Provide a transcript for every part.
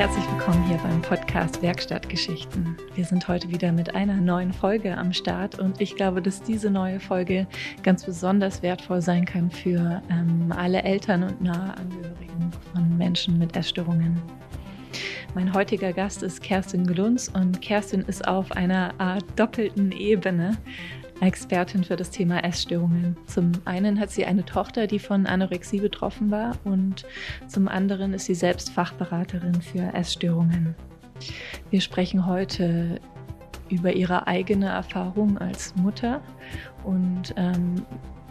herzlich willkommen hier beim Podcast Werkstattgeschichten. Wir sind heute wieder mit einer neuen Folge am Start und ich glaube, dass diese neue Folge ganz besonders wertvoll sein kann für ähm, alle Eltern und nahe Angehörigen von Menschen mit Essstörungen. Mein heutiger Gast ist Kerstin Glunz und Kerstin ist auf einer Art doppelten Ebene Expertin für das Thema Essstörungen. Zum einen hat sie eine Tochter, die von Anorexie betroffen war und zum anderen ist sie selbst Fachberaterin für Essstörungen. Wir sprechen heute über ihre eigene Erfahrung als Mutter und ähm,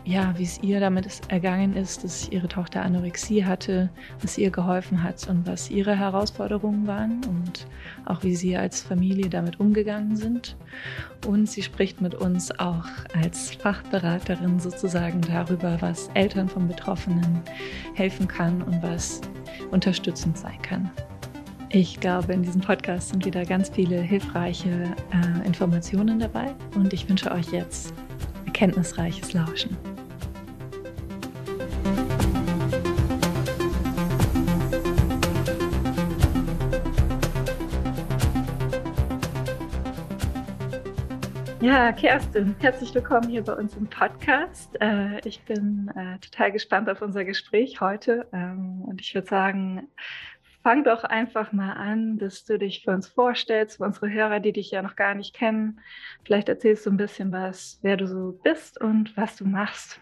ja, wie es ihr damit ergangen ist, dass ihre Tochter Anorexie hatte, was ihr geholfen hat und was ihre Herausforderungen waren und auch wie sie als Familie damit umgegangen sind. Und sie spricht mit uns auch als Fachberaterin sozusagen darüber, was Eltern von Betroffenen helfen kann und was unterstützend sein kann. Ich glaube, in diesem Podcast sind wieder ganz viele hilfreiche äh, Informationen dabei und ich wünsche euch jetzt erkenntnisreiches Lauschen. Ja, Kerstin, herzlich willkommen hier bei uns im Podcast. Äh, ich bin äh, total gespannt auf unser Gespräch heute ähm, und ich würde sagen, fang doch einfach mal an, dass du dich für uns vorstellst, für unsere Hörer, die dich ja noch gar nicht kennen. Vielleicht erzählst du ein bisschen was, wer du so bist und was du machst.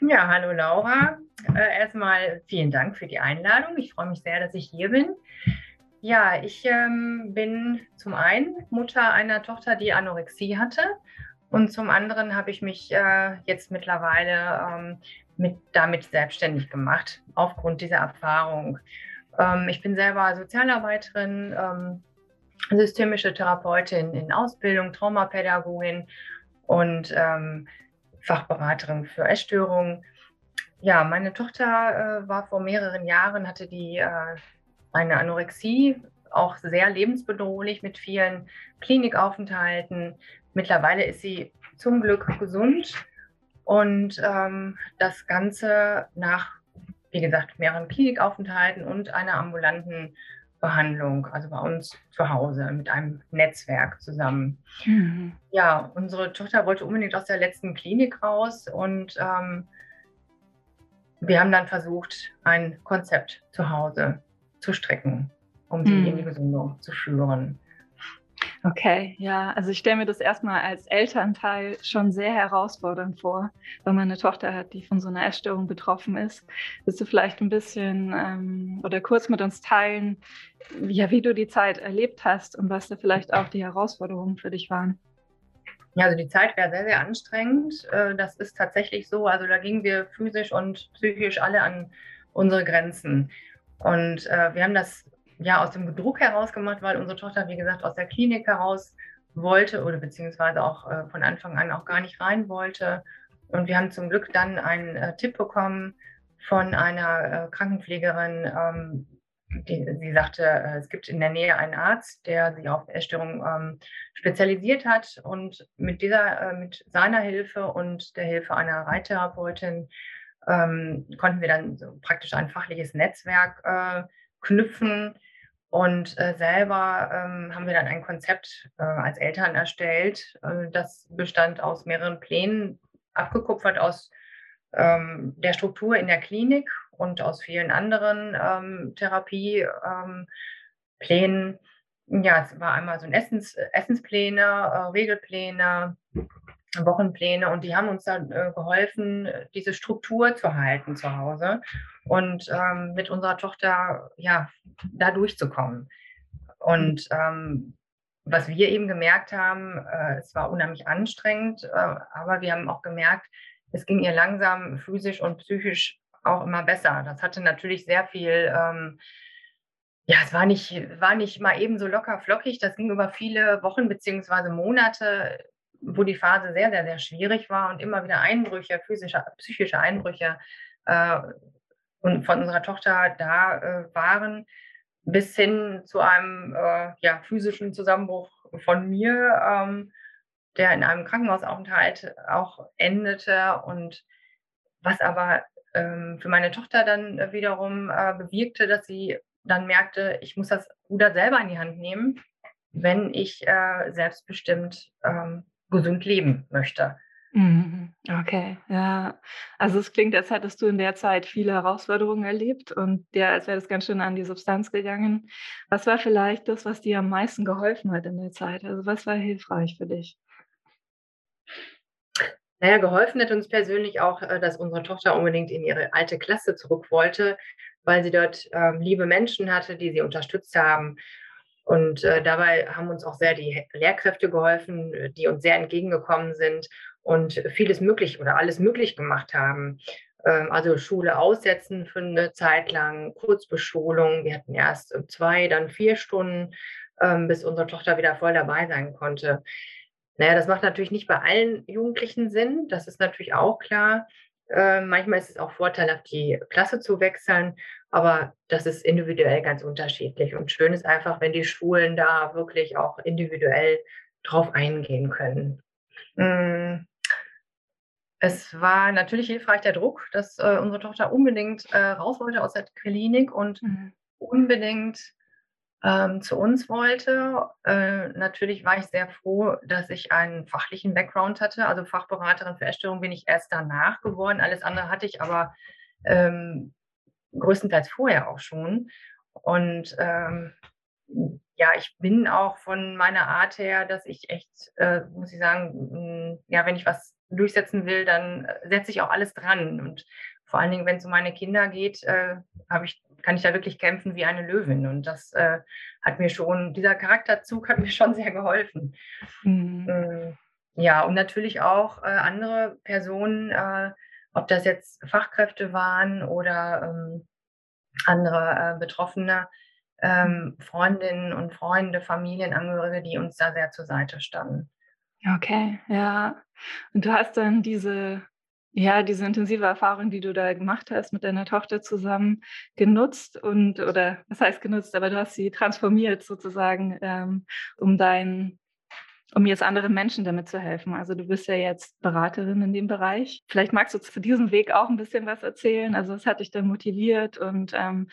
Ja, hallo Laura. Äh, erstmal vielen Dank für die Einladung. Ich freue mich sehr, dass ich hier bin. Ja, ich ähm, bin zum einen Mutter einer Tochter, die Anorexie hatte. Und zum anderen habe ich mich äh, jetzt mittlerweile ähm, mit, damit selbstständig gemacht, aufgrund dieser Erfahrung. Ähm, ich bin selber Sozialarbeiterin, ähm, systemische Therapeutin in Ausbildung, Traumapädagogin und ähm, Fachberaterin für Essstörungen. Ja, meine Tochter äh, war vor mehreren Jahren, hatte die äh, eine Anorexie, auch sehr lebensbedrohlich mit vielen Klinikaufenthalten. Mittlerweile ist sie zum Glück gesund und ähm, das Ganze nach, wie gesagt, mehreren Klinikaufenthalten und einer ambulanten Behandlung, also bei uns zu Hause mit einem Netzwerk zusammen. Mhm. Ja, unsere Tochter wollte unbedingt aus der letzten Klinik raus und ähm, wir haben dann versucht, ein Konzept zu Hause zu strecken, um sie hm. in die Gesundung zu führen. Okay, ja, also ich stelle mir das erstmal als Elternteil schon sehr herausfordernd vor, wenn man eine Tochter hat, die von so einer Essstörung betroffen ist. Willst du vielleicht ein bisschen ähm, oder kurz mit uns teilen, ja, wie du die Zeit erlebt hast und was da vielleicht auch die Herausforderungen für dich waren? Ja, also die Zeit wäre sehr, sehr anstrengend. Äh, das ist tatsächlich so. Also da gingen wir physisch und psychisch alle an unsere Grenzen. Und äh, wir haben das ja aus dem Druck heraus gemacht, weil unsere Tochter, wie gesagt, aus der Klinik heraus wollte oder beziehungsweise auch äh, von Anfang an auch gar nicht rein wollte. Und wir haben zum Glück dann einen äh, Tipp bekommen von einer äh, Krankenpflegerin, ähm, die, sie sagte, äh, es gibt in der Nähe einen Arzt, der sich auf Essstörungen ähm, spezialisiert hat und mit dieser, äh, mit seiner Hilfe und der Hilfe einer Reittherapeutin ähm, konnten wir dann so praktisch ein fachliches Netzwerk äh, knüpfen. Und äh, selber ähm, haben wir dann ein Konzept äh, als Eltern erstellt. Äh, das bestand aus mehreren Plänen, abgekupfert aus ähm, der Struktur in der Klinik und aus vielen anderen ähm, Therapieplänen. Ähm, ja, es war einmal so ein Essens, Essenspläne, äh, Regelpläne, Wochenpläne und die haben uns dann äh, geholfen, diese Struktur zu halten zu Hause und ähm, mit unserer Tochter ja da durchzukommen. Und ähm, was wir eben gemerkt haben, äh, es war unheimlich anstrengend, äh, aber wir haben auch gemerkt, es ging ihr langsam physisch und psychisch auch immer besser. Das hatte natürlich sehr viel ähm, ja, es war nicht, war nicht mal eben so locker flockig. Das ging über viele Wochen beziehungsweise Monate wo die Phase sehr, sehr, sehr schwierig war und immer wieder Einbrüche, physische, psychische Einbrüche äh, von unserer Tochter da äh, waren, bis hin zu einem äh, ja, physischen Zusammenbruch von mir, ähm, der in einem Krankenhausaufenthalt auch endete und was aber ähm, für meine Tochter dann wiederum äh, bewirkte, dass sie dann merkte, ich muss das Ruder selber in die Hand nehmen, wenn ich äh, selbstbestimmt ähm, gesund leben möchte. Mhm. Okay, ja. Also es klingt, als hättest du in der Zeit viele Herausforderungen erlebt und dir, als wäre das ganz schön an die Substanz gegangen. Was war vielleicht das, was dir am meisten geholfen hat in der Zeit? Also was war hilfreich für dich? Naja, geholfen hat uns persönlich auch, äh, dass unsere Tochter unbedingt in ihre alte Klasse zurück wollte, weil sie dort ähm, liebe Menschen hatte, die sie unterstützt haben. Und äh, dabei haben uns auch sehr die Lehrkräfte geholfen, die uns sehr entgegengekommen sind und vieles möglich oder alles möglich gemacht haben. Ähm, also Schule aussetzen für eine Zeit lang, Kurzbeschulung. Wir hatten erst zwei, dann vier Stunden, ähm, bis unsere Tochter wieder voll dabei sein konnte. Naja, das macht natürlich nicht bei allen Jugendlichen Sinn, das ist natürlich auch klar. Äh, manchmal ist es auch vorteilhaft, die Klasse zu wechseln, aber das ist individuell ganz unterschiedlich. Und schön ist einfach, wenn die Schulen da wirklich auch individuell drauf eingehen können. Mm. Es war natürlich hilfreich der Druck, dass äh, unsere Tochter unbedingt äh, raus wollte aus der Klinik und mhm. unbedingt ähm, zu uns wollte. Äh, natürlich war ich sehr froh, dass ich einen fachlichen Background hatte. Also Fachberaterin für Essstörung bin ich erst danach geworden. Alles andere hatte ich aber ähm, größtenteils vorher auch schon. Und ähm, ja, ich bin auch von meiner Art her, dass ich echt, äh, muss ich sagen, ja, wenn ich was durchsetzen will, dann setze ich auch alles dran. Und vor allen Dingen, wenn es um meine Kinder geht, äh, ich, kann ich da wirklich kämpfen wie eine Löwin. Und das äh, hat mir schon, dieser Charakterzug hat mir schon sehr geholfen. Mhm. Ähm, ja, und natürlich auch äh, andere Personen, äh, ob das jetzt Fachkräfte waren oder ähm, andere äh, Betroffene, ähm, Freundinnen und Freunde, Familienangehörige, die uns da sehr zur Seite standen. Okay, ja. Und du hast dann diese, ja, diese intensive Erfahrung, die du da gemacht hast mit deiner Tochter zusammen genutzt und, oder was heißt genutzt, aber du hast sie transformiert sozusagen, ähm, um dein, um jetzt anderen Menschen damit zu helfen. Also du bist ja jetzt Beraterin in dem Bereich. Vielleicht magst du zu diesem Weg auch ein bisschen was erzählen. Also was hat dich dann motiviert und ähm,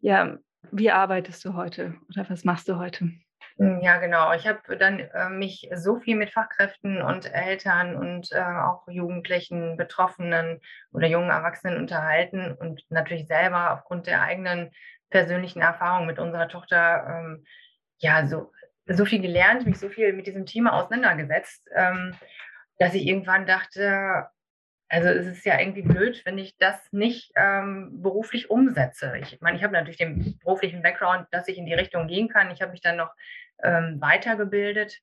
ja, wie arbeitest du heute oder was machst du heute? Hm, ja, genau. Ich habe dann äh, mich so viel mit Fachkräften und Eltern und äh, auch Jugendlichen, Betroffenen oder jungen Erwachsenen unterhalten und natürlich selber aufgrund der eigenen persönlichen Erfahrung mit unserer Tochter ähm, ja so, so viel gelernt, mich so viel mit diesem Thema auseinandergesetzt, ähm, dass ich irgendwann dachte, also es ist ja irgendwie blöd, wenn ich das nicht ähm, beruflich umsetze. Ich meine, ich habe natürlich den beruflichen Background, dass ich in die Richtung gehen kann. Ich habe mich dann noch ähm, weitergebildet.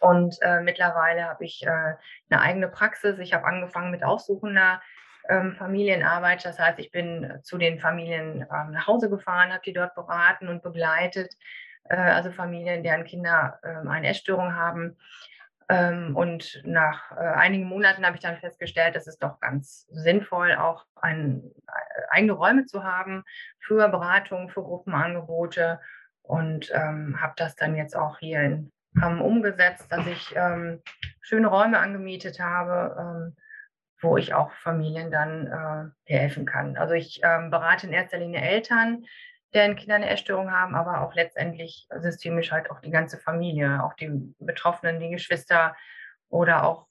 Und äh, mittlerweile habe ich äh, eine eigene Praxis. Ich habe angefangen mit aufsuchender ähm, Familienarbeit. Das heißt, ich bin zu den Familien ähm, nach Hause gefahren, habe die dort beraten und begleitet. Äh, also Familien, deren Kinder ähm, eine Essstörung haben. Ähm, und nach äh, einigen Monaten habe ich dann festgestellt, es ist doch ganz sinnvoll, auch ein, äh, eigene Räume zu haben für Beratung, für Gruppenangebote und ähm, habe das dann jetzt auch hier in Hamm umgesetzt, dass ich ähm, schöne Räume angemietet habe, ähm, wo ich auch Familien dann äh, helfen kann. Also ich ähm, berate in erster Linie Eltern, deren Kinder eine Essstörung haben, aber auch letztendlich systemisch halt auch die ganze Familie, auch die Betroffenen, die Geschwister oder auch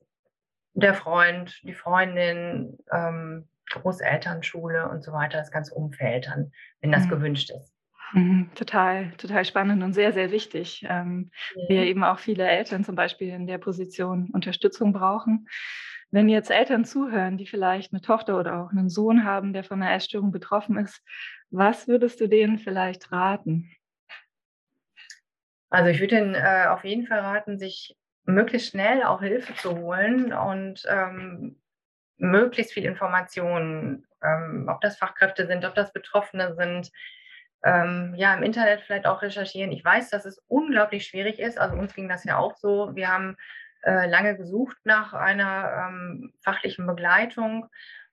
der Freund, die Freundin, ähm, Großelternschule und so weiter, das ganze Umfeld dann, wenn das mhm. gewünscht ist. Mhm, total, total spannend und sehr, sehr wichtig. Ähm, ja. Wir eben auch viele Eltern zum Beispiel in der Position Unterstützung brauchen. Wenn jetzt Eltern zuhören, die vielleicht eine Tochter oder auch einen Sohn haben, der von einer Essstörung betroffen ist, was würdest du denen vielleicht raten? Also ich würde ihnen äh, auf jeden Fall raten, sich möglichst schnell auch Hilfe zu holen und ähm, möglichst viel Informationen, ähm, ob das Fachkräfte sind, ob das Betroffene sind, ähm, ja, im Internet vielleicht auch recherchieren. Ich weiß, dass es unglaublich schwierig ist. Also uns ging das ja auch so. Wir haben äh, lange gesucht nach einer ähm, fachlichen Begleitung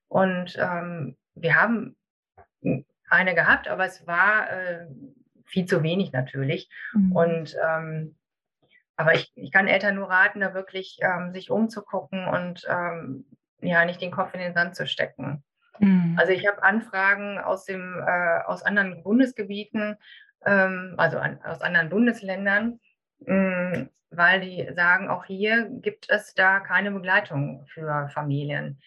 und ähm, wir haben eine gehabt, aber es war äh, viel zu wenig natürlich. Mhm. Und ähm, aber ich, ich kann Eltern nur raten, da wirklich ähm, sich umzugucken und ähm, ja nicht den Kopf in den Sand zu stecken. Mhm. Also ich habe Anfragen aus, dem, äh, aus anderen Bundesgebieten, ähm, also an, aus anderen Bundesländern, mh, mm, weil die sagen, auch hier gibt es da keine Begleitung für Familien,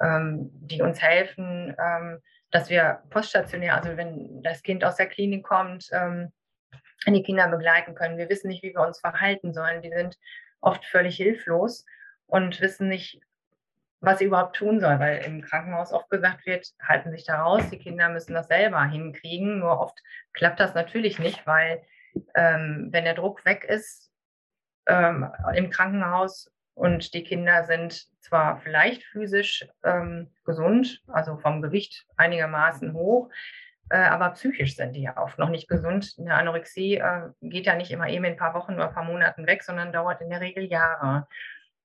ähm, die uns helfen, ähm, dass wir poststationär, also wenn das Kind aus der Klinik kommt, ähm, die Kinder begleiten können. Wir wissen nicht, wie wir uns verhalten sollen. Die sind oft völlig hilflos und wissen nicht, was sie überhaupt tun soll, weil im Krankenhaus oft gesagt wird, halten sich da raus, die Kinder müssen das selber hinkriegen. Nur oft klappt das natürlich nicht, weil ähm, wenn der Druck weg ist ähm, im Krankenhaus und die Kinder sind zwar vielleicht physisch ähm, gesund, also vom Gewicht einigermaßen hoch, äh, aber psychisch sind die ja oft noch nicht gesund. Eine Anorexie äh, geht ja nicht immer eben in ein paar Wochen oder ein paar Monaten weg, sondern dauert in der Regel Jahre.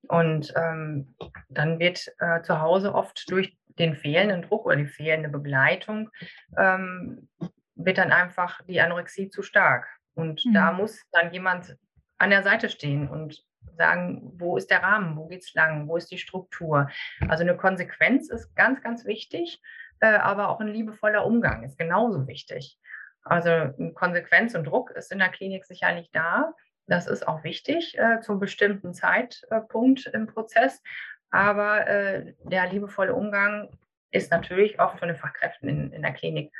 Und ähm, dann wird äh, zu Hause oft durch den fehlenden Druck oder die fehlende Begleitung, ähm, wird dann einfach die Anorexie zu stark. Und mhm. da muss dann jemand an der Seite stehen und sagen, wo ist der Rahmen, wo geht es lang, wo ist die Struktur. Also eine Konsequenz ist ganz, ganz wichtig, äh, aber auch ein liebevoller Umgang ist genauso wichtig. Also Konsequenz und Druck ist in der Klinik sicherlich da. Das ist auch wichtig äh, zum bestimmten Zeitpunkt im Prozess. Aber äh, der liebevolle Umgang ist natürlich oft von den Fachkräften in, in der Klinik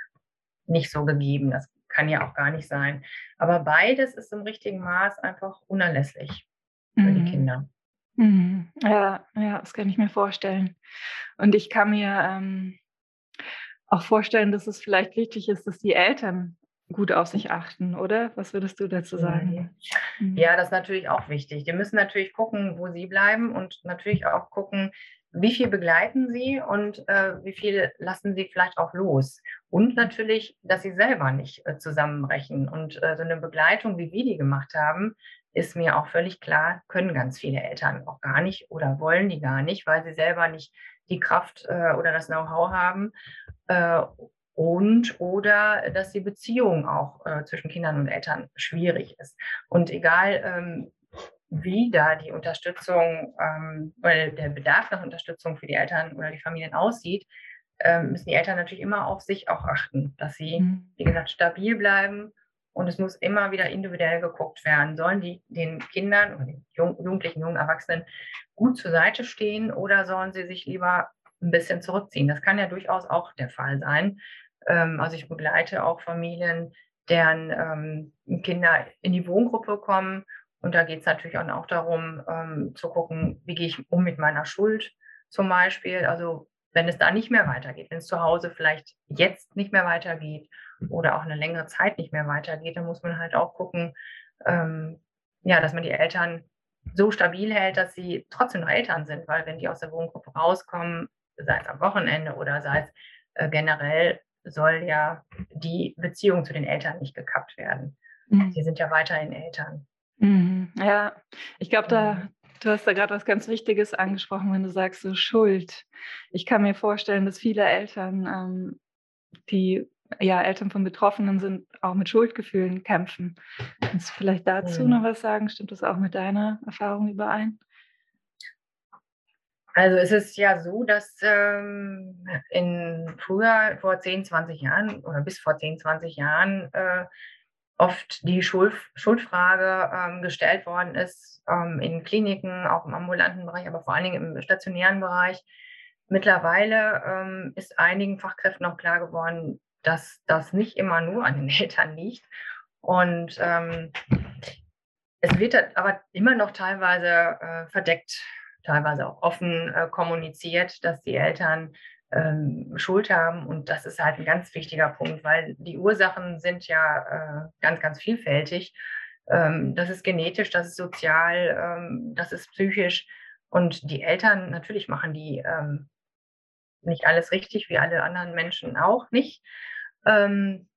nicht so gegeben. Das kann ja auch gar nicht sein. Aber beides ist im richtigen Maß einfach unerlässlich für mhm. die Kinder. Mhm. Ja, ja, das kann ich mir vorstellen. Und ich kann mir ähm, auch vorstellen, dass es vielleicht wichtig ist, dass die Eltern gut auf sich achten, oder? Was würdest du dazu sagen? Mhm. Ja, das ist natürlich auch wichtig. Die müssen natürlich gucken, wo sie bleiben und natürlich auch gucken, wie viel begleiten sie und äh, wie viel lassen sie vielleicht auch los. Und natürlich, dass sie selber nicht äh, zusammenbrechen. Und äh, so eine Begleitung, wie wir die gemacht haben, ist mir auch völlig klar, können ganz viele Eltern auch gar nicht oder wollen die gar nicht, weil sie selber nicht die Kraft äh, oder das Know-how haben äh, und oder dass die Beziehung auch äh, zwischen Kindern und Eltern schwierig ist. Und egal, ähm, wie da die Unterstützung ähm, oder der Bedarf nach Unterstützung für die Eltern oder die Familien aussieht, ähm, müssen die Eltern natürlich immer auf sich auch achten, dass sie, mhm. wie gesagt, stabil bleiben. Und es muss immer wieder individuell geguckt werden. Sollen die den Kindern oder den Jugendlichen, jungen Erwachsenen gut zur Seite stehen oder sollen sie sich lieber ein bisschen zurückziehen? Das kann ja durchaus auch der Fall sein. Ähm, also ich begleite auch Familien, deren ähm, Kinder in die Wohngruppe kommen. Und da geht es natürlich auch darum, ähm, zu gucken, wie gehe ich um mit meiner Schuld zum Beispiel. Also wenn es da nicht mehr weitergeht, wenn es zu Hause vielleicht jetzt nicht mehr weitergeht oder auch eine längere Zeit nicht mehr weitergeht, dann muss man halt auch gucken, ähm, ja, dass man die Eltern so stabil hält, dass sie trotzdem noch Eltern sind, weil wenn die aus der Wohngruppe rauskommen, sei es am Wochenende oder sei es äh, generell, soll ja die Beziehung zu den Eltern nicht gekappt werden. Mhm. Sie sind ja weiterhin Eltern. Mhm. Ja, ich glaube, da, mhm. du hast da gerade was ganz Wichtiges angesprochen, wenn du sagst, so Schuld. Ich kann mir vorstellen, dass viele Eltern, ähm, die ja Eltern von Betroffenen sind, auch mit Schuldgefühlen kämpfen. Kannst du vielleicht dazu mhm. noch was sagen? Stimmt das auch mit deiner Erfahrung überein? Also es ist ja so, dass ähm, in früher, vor 10, 20 Jahren oder bis vor 10, 20 Jahren äh, oft die Schuld, Schuldfrage ähm, gestellt worden ist ähm, in Kliniken, auch im ambulanten Bereich, aber vor allen Dingen im stationären Bereich. Mittlerweile ähm, ist einigen Fachkräften auch klar geworden, dass das nicht immer nur an den Eltern liegt. Und ähm, es wird aber immer noch teilweise äh, verdeckt teilweise auch offen äh, kommuniziert, dass die Eltern ähm, Schuld haben. Und das ist halt ein ganz wichtiger Punkt, weil die Ursachen sind ja äh, ganz, ganz vielfältig. Ähm, das ist genetisch, das ist sozial, ähm, das ist psychisch. Und die Eltern, natürlich machen die ähm, nicht alles richtig, wie alle anderen Menschen auch nicht. Ähm,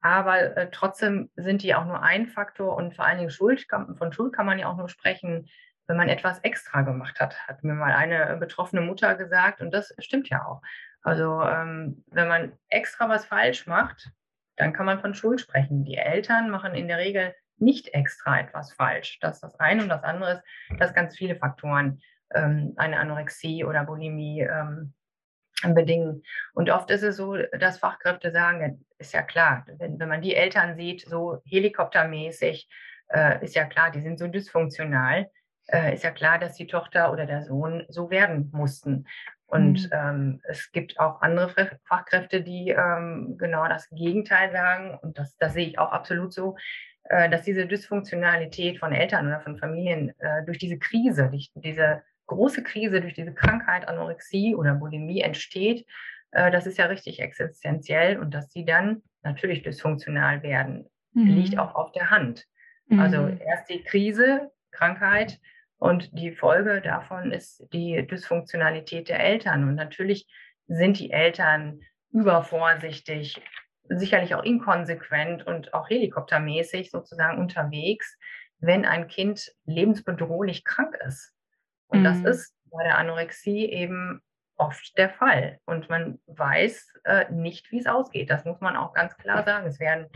aber äh, trotzdem sind die auch nur ein Faktor und vor allen Dingen Schuld, von Schuld kann man ja auch nur sprechen, wenn man etwas extra gemacht hat, hat mir mal eine betroffene Mutter gesagt und das stimmt ja auch. Also ähm, wenn man extra was falsch macht, dann kann man von Schuld sprechen. Die Eltern machen in der Regel nicht extra etwas falsch. Das ist das eine und das andere ist, dass ganz viele Faktoren ähm, eine Anorexie oder Bulimie ähm, bedingen. Und oft ist es so, dass Fachkräfte sagen, ist ja klar, wenn, wenn man die Eltern sieht, so helikoptermäßig, äh, ist ja klar, die sind so dysfunktional, äh, ist ja klar, dass die Tochter oder der Sohn so werden mussten. Und mhm. ähm, es gibt auch andere Fachkräfte, die ähm, genau das Gegenteil sagen. Und das, das sehe ich auch absolut so, äh, dass diese Dysfunktionalität von Eltern oder von Familien äh, durch diese Krise, durch diese große Krise durch diese Krankheit Anorexie oder Bulimie entsteht, äh, das ist ja richtig existenziell und dass sie dann natürlich dysfunktional werden, mhm. liegt auch auf der Hand. Also mhm. Also erst die Krise, Krankheit und die Folge davon ist die Dysfunktionalität der Eltern. Und natürlich sind die Eltern übervorsichtig, sicherlich auch inkonsequent und auch helikoptermäßig sozusagen unterwegs, wenn ein Kind lebensbedrohlich krank ist. Und mhm. das ist bei der Anorexie eben oft der Fall. Und man weiß äh, nicht, wie es ausgeht. Das muss man auch ganz klar sagen. Es werden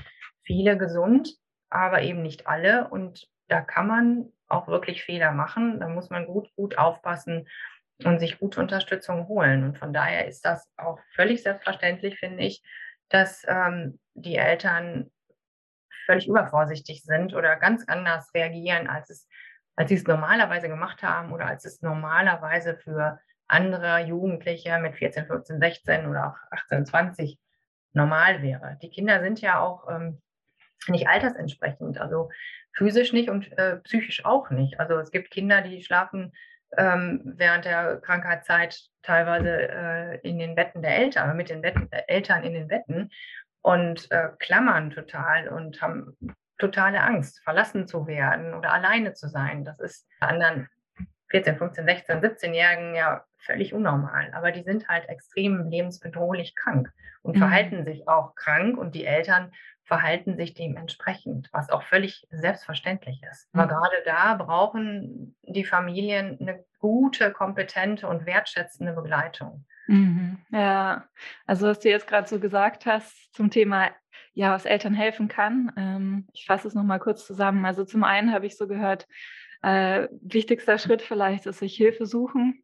viele gesund, aber eben nicht alle. Und da kann man auch wirklich Fehler machen. Da muss man gut, gut aufpassen und sich gute Unterstützung holen. Und von daher ist das auch völlig selbstverständlich, finde ich, dass ähm, die Eltern völlig übervorsichtig sind oder ganz anders reagieren, als es als sie es normalerweise gemacht haben oder als es normalerweise für andere Jugendliche mit 14, 15, 16 oder auch 18, 20 normal wäre. Die Kinder sind ja auch ähm, nicht altersentsprechend, also physisch nicht und äh, psychisch auch nicht. Also es gibt Kinder, die schlafen ähm, während der Krankheitszeit teilweise äh, in den Betten der Eltern, mit den Betten, äh, Eltern in den Betten und äh, klammern total und haben totale Angst, verlassen zu werden oder alleine zu sein. Das ist bei anderen 14, 15, 16, 17-Jährigen ja völlig unnormal. Aber die sind halt extrem lebensbedrohlich krank und mhm. verhalten sich auch krank und die Eltern verhalten sich dementsprechend, was auch völlig selbstverständlich ist. Mhm. Aber gerade da brauchen die Familien eine gute, kompetente und wertschätzende Begleitung. Mhm. Ja, also was du jetzt gerade so gesagt hast zum Thema ja, was Eltern helfen kann. Ähm, ich fasse es nochmal kurz zusammen. Also zum einen habe ich so gehört, äh, wichtigster Schritt vielleicht ist sich Hilfe suchen.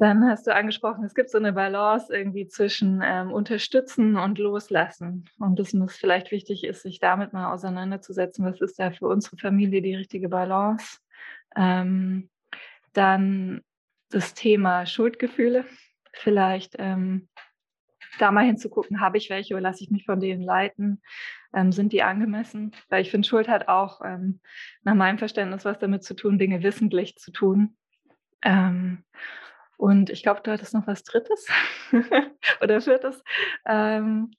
Dann hast du angesprochen, es gibt so eine Balance irgendwie zwischen ähm, Unterstützen und Loslassen. Und dass es vielleicht wichtig ist, sich damit mal auseinanderzusetzen, was ist da für unsere Familie die richtige Balance. Ähm, dann das Thema Schuldgefühle. Vielleicht ähm, da mal hinzugucken, habe ich welche oder lasse ich mich von denen leiten? Ähm, sind die angemessen? Weil ich finde, Schuld hat auch ähm, nach meinem Verständnis was damit zu tun, Dinge wissentlich zu tun. Und ich glaube, du hattest noch was Drittes oder Viertes, ähm,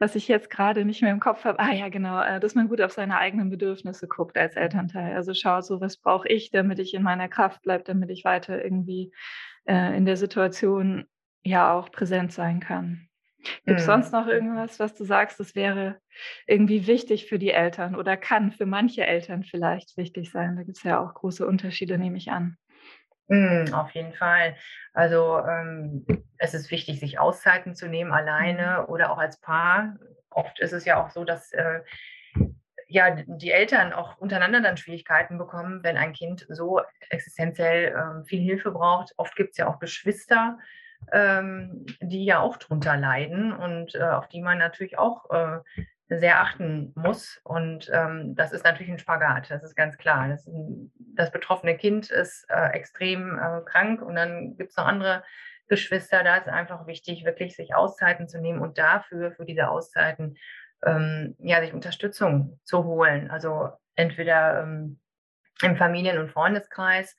was ich jetzt gerade nicht mehr im Kopf habe. Ah ja, genau, äh, dass man gut auf seine eigenen Bedürfnisse guckt als Elternteil. Also schaut so, was brauche ich, damit ich in meiner Kraft bleibe, damit ich weiter irgendwie äh, in der Situation ja auch präsent sein kann. Gibt es mhm. sonst noch irgendwas, was du sagst, das wäre irgendwie wichtig für die Eltern oder kann für manche Eltern vielleicht wichtig sein? Da gibt es ja auch große Unterschiede, nehme ich an. Mhm, auf jeden Fall. Also ähm, es ist wichtig, sich Auszeiten zu nehmen, alleine mhm. oder auch als Paar. Oft ist es ja auch so, dass äh, ja, die Eltern auch untereinander dann Schwierigkeiten bekommen, wenn ein Kind so existenziell äh, viel Hilfe braucht. Oft gibt es ja auch Geschwister, ähm, die ja auch drunter leiden und äh, auf die man natürlich auch äh, sehr achten muss. Und ähm, das ist natürlich ein Spagat, das ist ganz klar. Das, das betroffene Kind ist äh, extrem äh, krank und dann gibt es noch andere Geschwister. Da ist einfach wichtig, wirklich sich Auszeiten zu nehmen und dafür, für diese Auszeiten, ähm, ja, sich Unterstützung zu holen. Also entweder ähm, im Familien- und Freundeskreis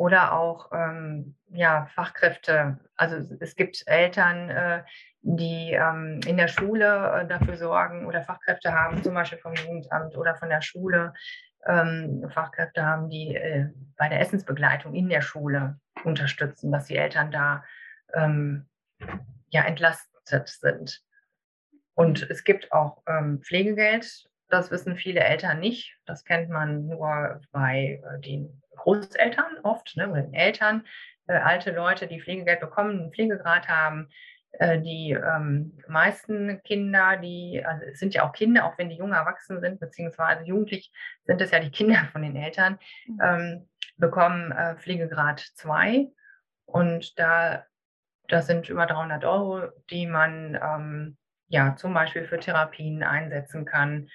oder auch ähm, ja, Fachkräfte. Also es gibt Eltern, äh, die ähm, in der Schule äh, dafür sorgen oder Fachkräfte haben, zum Beispiel vom Jugendamt oder von der Schule, ähm, Fachkräfte haben, die äh, bei der Essensbegleitung in der Schule unterstützen, dass die Eltern da ähm, ja, entlastet sind. Und es gibt auch ähm, Pflegegeld. Das wissen viele Eltern nicht. Das kennt man nur bei äh, den Großeltern oft, ne, oder den Eltern, äh, alte Leute, die Pflegegeld bekommen, einen Pflegegrad haben. Äh, die ähm, meisten Kinder, die, also es sind ja auch Kinder, auch wenn die jung erwachsen sind, beziehungsweise jugendlich sind es ja die Kinder von den Eltern, mhm. ähm, bekommen äh, Pflegegrad 2. Und da Das sind über 300 Euro, die man ähm, ja zum Beispiel für Therapien einsetzen kann.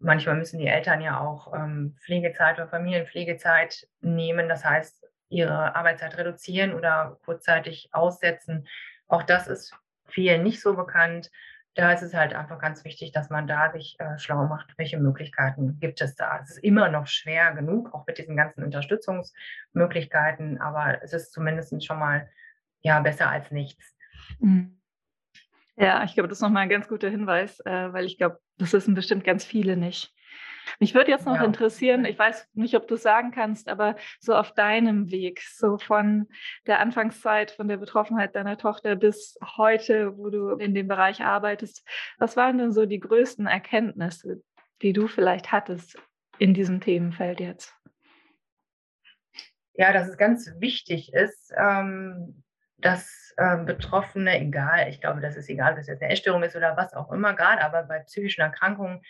Manchmal müssen die Eltern ja auch ähm, Pflegezeit oder Familienpflegezeit nehmen. Das heißt, ihre Arbeitszeit reduzieren oder kurzzeitig aussetzen. Auch das ist vielen nicht so bekannt. Da ist es halt einfach ganz wichtig, dass man da sich äh, schlau macht, welche Möglichkeiten gibt es da. Es ist immer noch schwer genug, auch mit diesen ganzen Unterstützungsmöglichkeiten, aber es ist zumindest schon mal ja besser als nichts. Mhm. Ja, ich glaube, das ist nochmal ein ganz guter Hinweis, äh, weil ich glaube, das wissen bestimmt ganz viele nicht. Mich würde jetzt noch ja. interessieren, ich weiß nicht, ob du es sagen kannst, aber so auf deinem Weg, so von der Anfangszeit, von der Betroffenheit deiner Tochter bis heute, wo du in dem Bereich arbeitest, was waren denn so die größten Erkenntnisse, die du vielleicht hattest in diesem Themenfeld jetzt? Ja, dass es ganz wichtig ist, ähm, dass äh, Betroffene, egal, ich glaube, das ist egal, ob es jetzt eine Essstörung ist oder was auch immer, gerade aber bei psychischen Erkrankungen,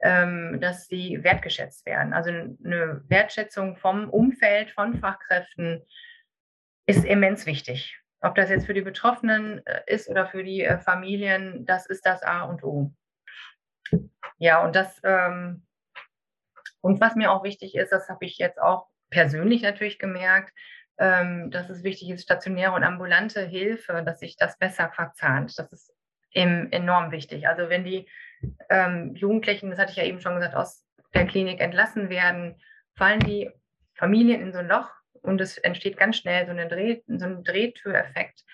ähm, dass sie wertgeschätzt werden. Also eine Wertschätzung vom Umfeld, von Fachkräften ist immens wichtig. Ob das jetzt für die Betroffenen äh, ist oder für die äh, Familien, das ist das A und O. Ja, und das, ähm, und was mir auch wichtig ist, das habe ich jetzt auch persönlich natürlich gemerkt, dass es wichtig ist, stationäre und ambulante Hilfe, dass sich das besser verzahnt. Das ist enorm wichtig. Also wenn die ähm, Jugendlichen, das hatte ich ja eben schon gesagt, aus der Klinik entlassen werden, fallen die Familien in so ein Loch und es entsteht ganz schnell so, eine Dreh, so ein Drehtüreffekt,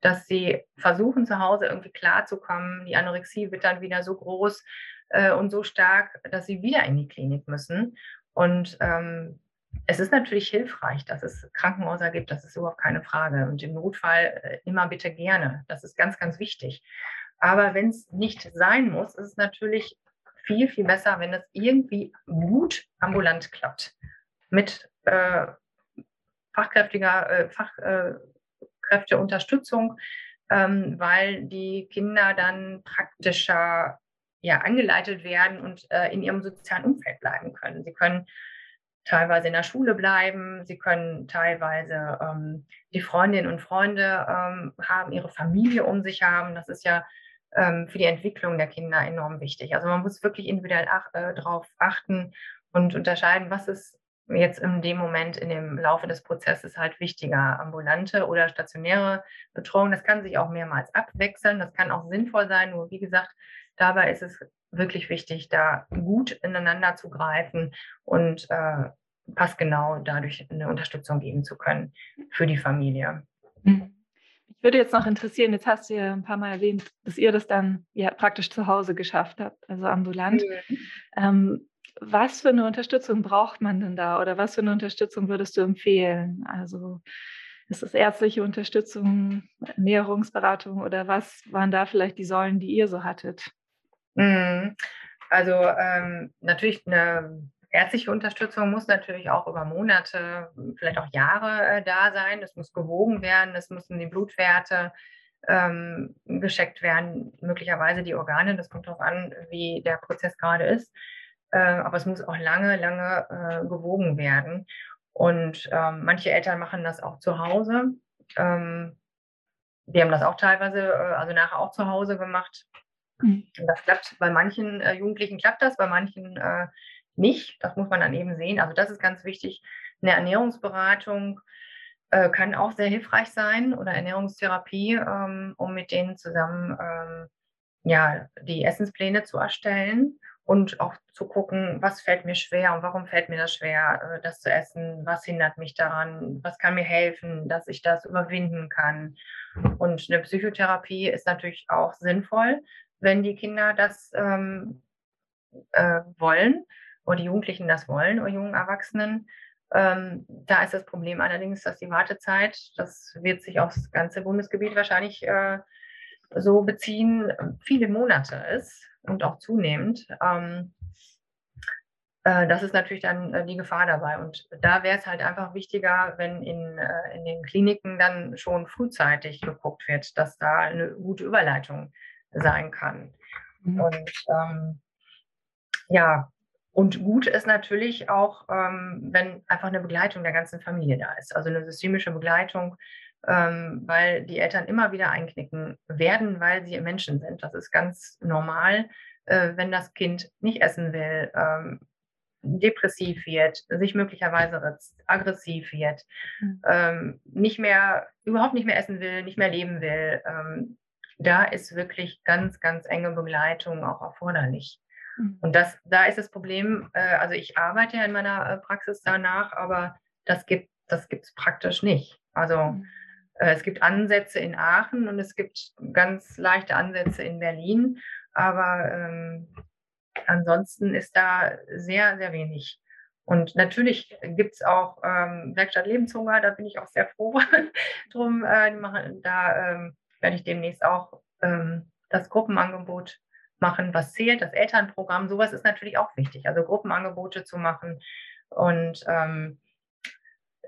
dass sie versuchen zu Hause irgendwie klarzukommen. Die Anorexie wird dann wieder so groß äh, und so stark, dass sie wieder in die Klinik müssen. Und ähm, es ist natürlich hilfreich, dass es Krankenhäuser gibt, das ist überhaupt keine Frage. Und im Notfall äh, immer bitte gerne. Das ist ganz, ganz wichtig. Aber wenn es nicht sein muss, ist es natürlich viel, viel besser, wenn es irgendwie gut ambulant klappt. Mit äh, fachkräftiger äh, Fachkräfteunterstützung, ähm, weil die Kinder dann praktischer ja, angeleitet werden und äh, in ihrem sozialen Umfeld bleiben können. Sie können teilweise in der Schule bleiben, sie können teilweise ähm, die Freundinnen und Freunde ähm, haben, ihre Familie um sich haben. Das ist ja ähm, für die Entwicklung der Kinder enorm wichtig. Also man muss wirklich individuell ach, äh, darauf achten und unterscheiden, was ist jetzt in dem Moment in dem Laufe des Prozesses halt wichtiger, ambulante oder stationäre Betreuung. Das kann sich auch mehrmals abwechseln, das kann auch sinnvoll sein, nur wie gesagt, dabei ist es wirklich wichtig, da gut ineinander zu greifen und äh, passgenau dadurch eine Unterstützung geben zu können für die Familie. Mhm. Ich würde jetzt noch interessieren, jetzt hast du ja ein paar Mal erwähnt, dass ihr das dann ja praktisch zu Hause geschafft habt, also ambulant. Mhm. Ähm, was für eine Unterstützung braucht man denn da oder was für eine Unterstützung würdest du empfehlen? Also ist es ärztliche Unterstützung, Ernährungsberatung oder was waren da vielleicht die Säulen, die ihr so hattet? Mhm. Also ähm, natürlich eine ärztliche Unterstützung muss natürlich auch über Monate, vielleicht auch Jahre äh, da sein. Es muss gewogen werden, es müssen die Blutwerte ähm, gescheckt werden, möglicherweise die Organe. Das kommt darauf an, wie der Prozess gerade ist. Äh, aber es muss auch lange, lange äh, gewogen werden. Und ähm, manche Eltern machen das auch zu Hause. Ähm, wir haben das auch teilweise, äh, also nachher auch zu Hause gemacht. Mhm. Das klappt bei manchen äh, Jugendlichen klappt das, bei manchen äh, nicht. Das muss man dann eben sehen. Also das ist ganz wichtig. Eine Ernährungsberatung äh, kann auch sehr hilfreich sein oder Ernährungstherapie, ähm, um mit denen zusammen ähm, ja, die Essenspläne zu erstellen und auch zu gucken, was fällt mir schwer und warum fällt mir das schwer, äh, das zu essen, was hindert mich daran, was kann mir helfen, dass ich das überwinden kann. Und eine Psychotherapie ist natürlich auch sinnvoll, wenn die Kinder das ähm, äh, wollen oder die Jugendlichen das wollen oder jungen Erwachsenen. Ähm, da ist das Problem allerdings, dass die Wartezeit, das wird sich aufs ganze Bundesgebiet wahrscheinlich äh, so beziehen, viele Monate ist und auch zunehmend. Ähm, äh, das ist natürlich dann äh, die Gefahr dabei. Und da wäre es halt einfach wichtiger, wenn in, äh, in den Kliniken dann schon frühzeitig geguckt wird, dass da eine gute Überleitung sein kann. Mhm. Und ähm, ja, und gut ist natürlich auch, ähm, wenn einfach eine Begleitung der ganzen Familie da ist. Also eine systemische Begleitung, ähm, weil die Eltern immer wieder einknicken werden, weil sie Menschen sind. Das ist ganz normal, äh, wenn das Kind nicht essen will, ähm, depressiv wird, sich möglicherweise ritzt, aggressiv wird, mhm. ähm, nicht mehr, überhaupt nicht mehr essen will, nicht mehr leben will. Ähm, da ist wirklich ganz, ganz enge Begleitung auch erforderlich. Mhm. Und das, da ist das Problem, äh, also ich arbeite ja in meiner äh, Praxis danach, aber das gibt das gibt's praktisch nicht. Also mhm. äh, es gibt Ansätze in Aachen und es gibt ganz leichte Ansätze in Berlin, aber ähm, ansonsten ist da sehr, sehr wenig. Und natürlich gibt es auch ähm, Werkstatt Lebenshunger, da bin ich auch sehr froh drum. Äh, machen, da ähm, werde ich demnächst auch ähm, das Gruppenangebot machen, was zählt, das Elternprogramm. Sowas ist natürlich auch wichtig, also Gruppenangebote zu machen und ähm,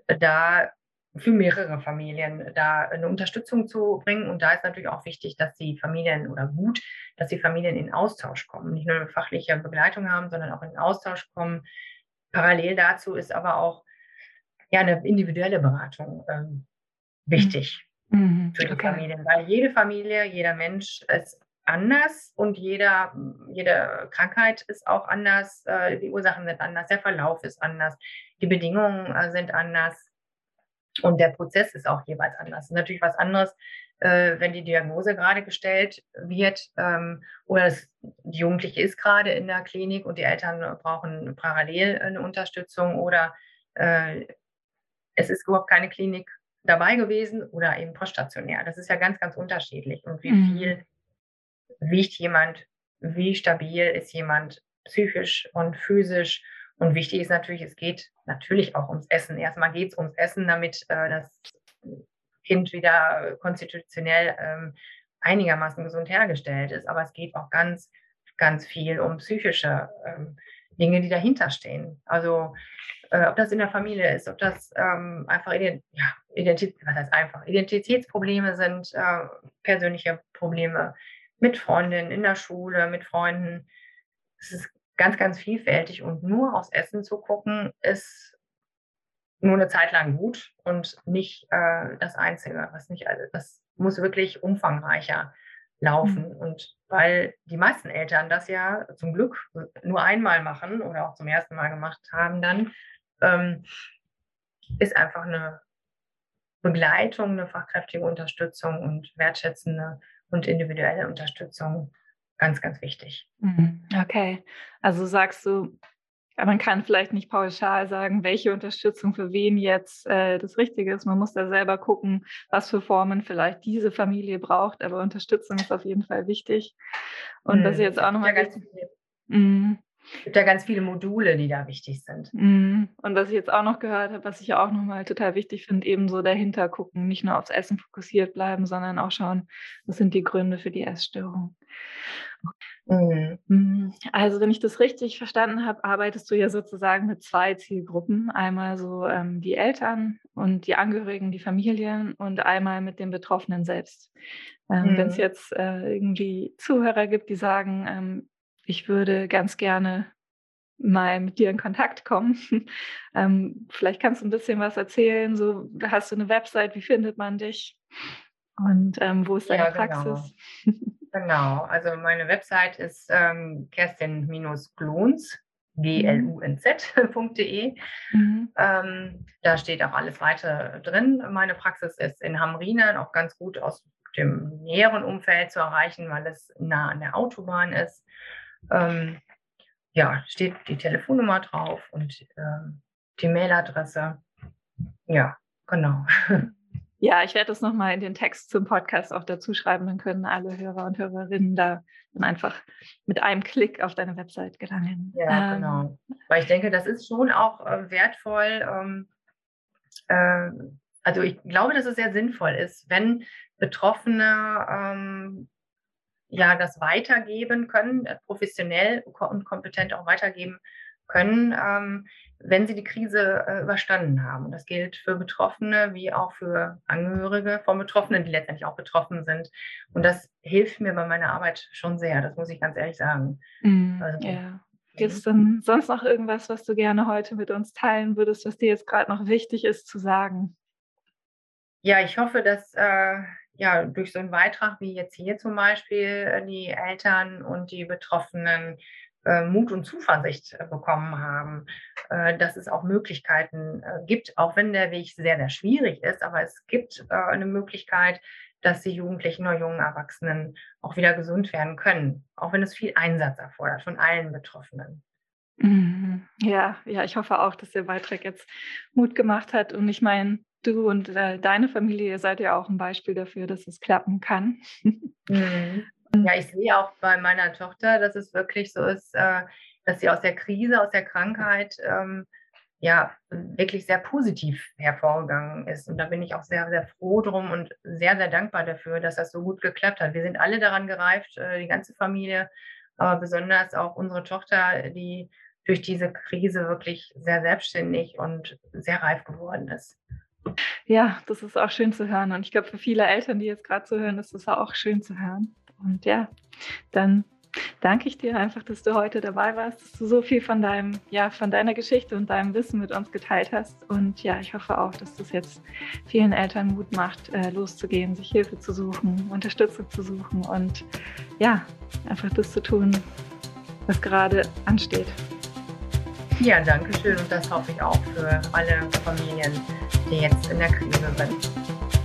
da für mehrere Familien da eine Unterstützung zu bringen. Und da ist natürlich auch wichtig, dass die Familien oder gut, dass die Familien in Austausch kommen, nicht nur eine fachliche Begleitung haben, sondern auch in Austausch kommen. Parallel dazu ist aber auch ja, eine individuelle Beratung ähm, wichtig mhm. für die okay. Familien, weil jede Familie, jeder Mensch ist anders und jeder, jede Krankheit ist auch anders, äh, die Ursachen sind anders, der Verlauf ist anders, die Bedingungen äh, sind anders und der Prozess ist auch jeweils anders. Es ist natürlich was anderes, äh, wenn die Diagnose gerade gestellt wird ähm, oder es, die Jugendliche ist gerade in der Klinik und die Eltern brauchen parallel eine Unterstützung oder es ist überhaupt keine Klinik dabei gewesen oder eben poststationär. Das ist ja ganz, ganz unterschiedlich. Und wie mhm. viel wiegt jemand, wie stabil ist jemand psychisch und physisch und wichtig ist natürlich, es geht natürlich auch ums Essen. Erstmal geht es ums Essen, damit äh, das Kind wieder konstitutionell ähm, einigermaßen gesund hergestellt ist. Aber es geht auch ganz, ganz viel um psychische ähm, Dinge, die dahinter stehen. Also äh, ob das in der Familie ist, ob das ähm, einfach ja, Identität, was heißt einfach, Identitätsprobleme sind, äh, persönliche Probleme mit Freundinnen in der Schule, mit Freunden. Es ist ganz, ganz vielfältig und nur aufs Essen zu gucken, ist nur eine Zeit lang gut und nicht äh, das Einzige, was nicht, also das muss wirklich umfangreicher laufen. Mhm. Und weil die meisten Eltern das ja zum Glück nur einmal machen oder auch zum ersten Mal gemacht haben, dann ähm, ist einfach eine Begleitung, eine fachkräftige Unterstützung und wertschätzende und individuelle Unterstützung ganz, ganz wichtig. Mhm. Okay, also sagst du, man kann vielleicht nicht pauschal sagen, welche Unterstützung für wen jetzt äh, das Richtige ist. Man muss da selber gucken, was für Formen vielleicht diese Familie braucht. Aber Unterstützung ist auf jeden Fall wichtig. Und mhm. das jetzt auch nochmal. Ja es gibt ja ganz viele Module, die da wichtig sind. Mhm. Und was ich jetzt auch noch gehört habe, was ich auch nochmal total wichtig finde, eben so dahinter gucken, nicht nur aufs Essen fokussiert bleiben, sondern auch schauen, was sind die Gründe für die Essstörung. Mhm. mhm. Also, wenn ich das richtig verstanden habe, arbeitest du ja sozusagen mit zwei Zielgruppen. Einmal so ähm, die Eltern und die Angehörigen, die Familien und einmal mit den Betroffenen selbst. Ähm, mhm. Wenn es jetzt äh, irgendwie Zuhörer gibt, die sagen, ähm, ich würde ganz gerne mal mit dir in Kontakt kommen. ähm, vielleicht kannst du ein bisschen was erzählen. So, hast du eine Website? Wie findet man dich? Und ähm, wo ist deine ja, genau. Praxis? genau, also meine Website ist ähm, kerstin-glunz, glunz.de. Mhm. Ähm, da steht auch alles weiter drin. Meine Praxis ist in Hamrinen, auch ganz gut aus dem näheren Umfeld zu erreichen, weil es nah an der Autobahn ist ähm, ja, steht die Telefonnummer drauf und ähm, die Mailadresse. Ja, genau. Ja, ich werde das nochmal in den Text zum Podcast auch dazu schreiben. Dann können alle Hörer und Hörerinnen da dann einfach mit einem Klick auf deine Website gelangen. Ja, ähm, genau. Weil ich denke, das ist schon auch äh, wertvoll. Ähm, äh, also ich glaube, dass es sehr sinnvoll ist, wenn Betroffene ähm, ja das weitergeben können, äh, professionell und kompetent auch weitergeben können, ähm, wenn sie die Krise äh, überstanden haben. Und das gilt für Betroffene wie auch für Angehörige von Betroffenen, die letztendlich auch betroffen sind. Und das hilft mir bei meiner Arbeit schon sehr, das muss ich ganz ehrlich sagen. Mm, also, ja. Gibt es denn sonst noch irgendwas, was du gerne heute mit uns teilen würdest, was dir jetzt gerade noch wichtig ist zu sagen? Ja, ich hoffe, dass äh, ja durch so einen Beitrag wie jetzt hier zum Beispiel äh, die Eltern und die Betroffenen Mut und Zuversicht äh, bekommen haben, äh, dass es auch Möglichkeiten gibt, auch wenn der Weg sehr, sehr schwierig ist, aber es gibt eine Möglichkeit, dass die Jugendlichen oder jungen Erwachsenen auch wieder gesund werden können, auch wenn es viel Einsatz erfordert von allen Betroffenen. Mhm. Ja, ja, ich hoffe auch, dass der Beitrag jetzt Mut gemacht hat. Und ich meine, du und äh, deine Familie, ihr seid ja auch ein Beispiel dafür, dass es klappen kann. Mhm. Ja, ich sehe auch bei meiner Tochter, dass es wirklich so ist, äh, dass sie aus der Krise, aus der Krankheit ähm, ja wirklich sehr positiv hervorgegangen ist. Und da bin ich auch sehr, sehr froh drum und sehr, sehr dankbar dafür, dass das so gut geklappt hat. Wir sind alle daran gereift, äh, die ganze Familie, aber besonders auch unsere Tochter, die durch diese Krise wirklich sehr selbstständig und sehr reif geworden ist. Ja, das ist auch schön zu hören. Und ich glaube, für viele Eltern, die jetzt gerade zuhören, ist das auch schön zu hören. Und ja, dann danke ich dir einfach, dass du heute dabei warst, dass du so viel von deinem, ja, von deiner Geschichte und deinem Wissen mit uns geteilt hast. Und ja, ich hoffe auch, dass das jetzt vielen Eltern Mut macht, äh, loszugehen, sich Hilfe zu suchen, Unterstützung zu suchen und ja, einfach das zu tun, was gerade ansteht. Ja, danke schön und das hoffe ich auch für alle Familien, die jetzt in der Krise sind.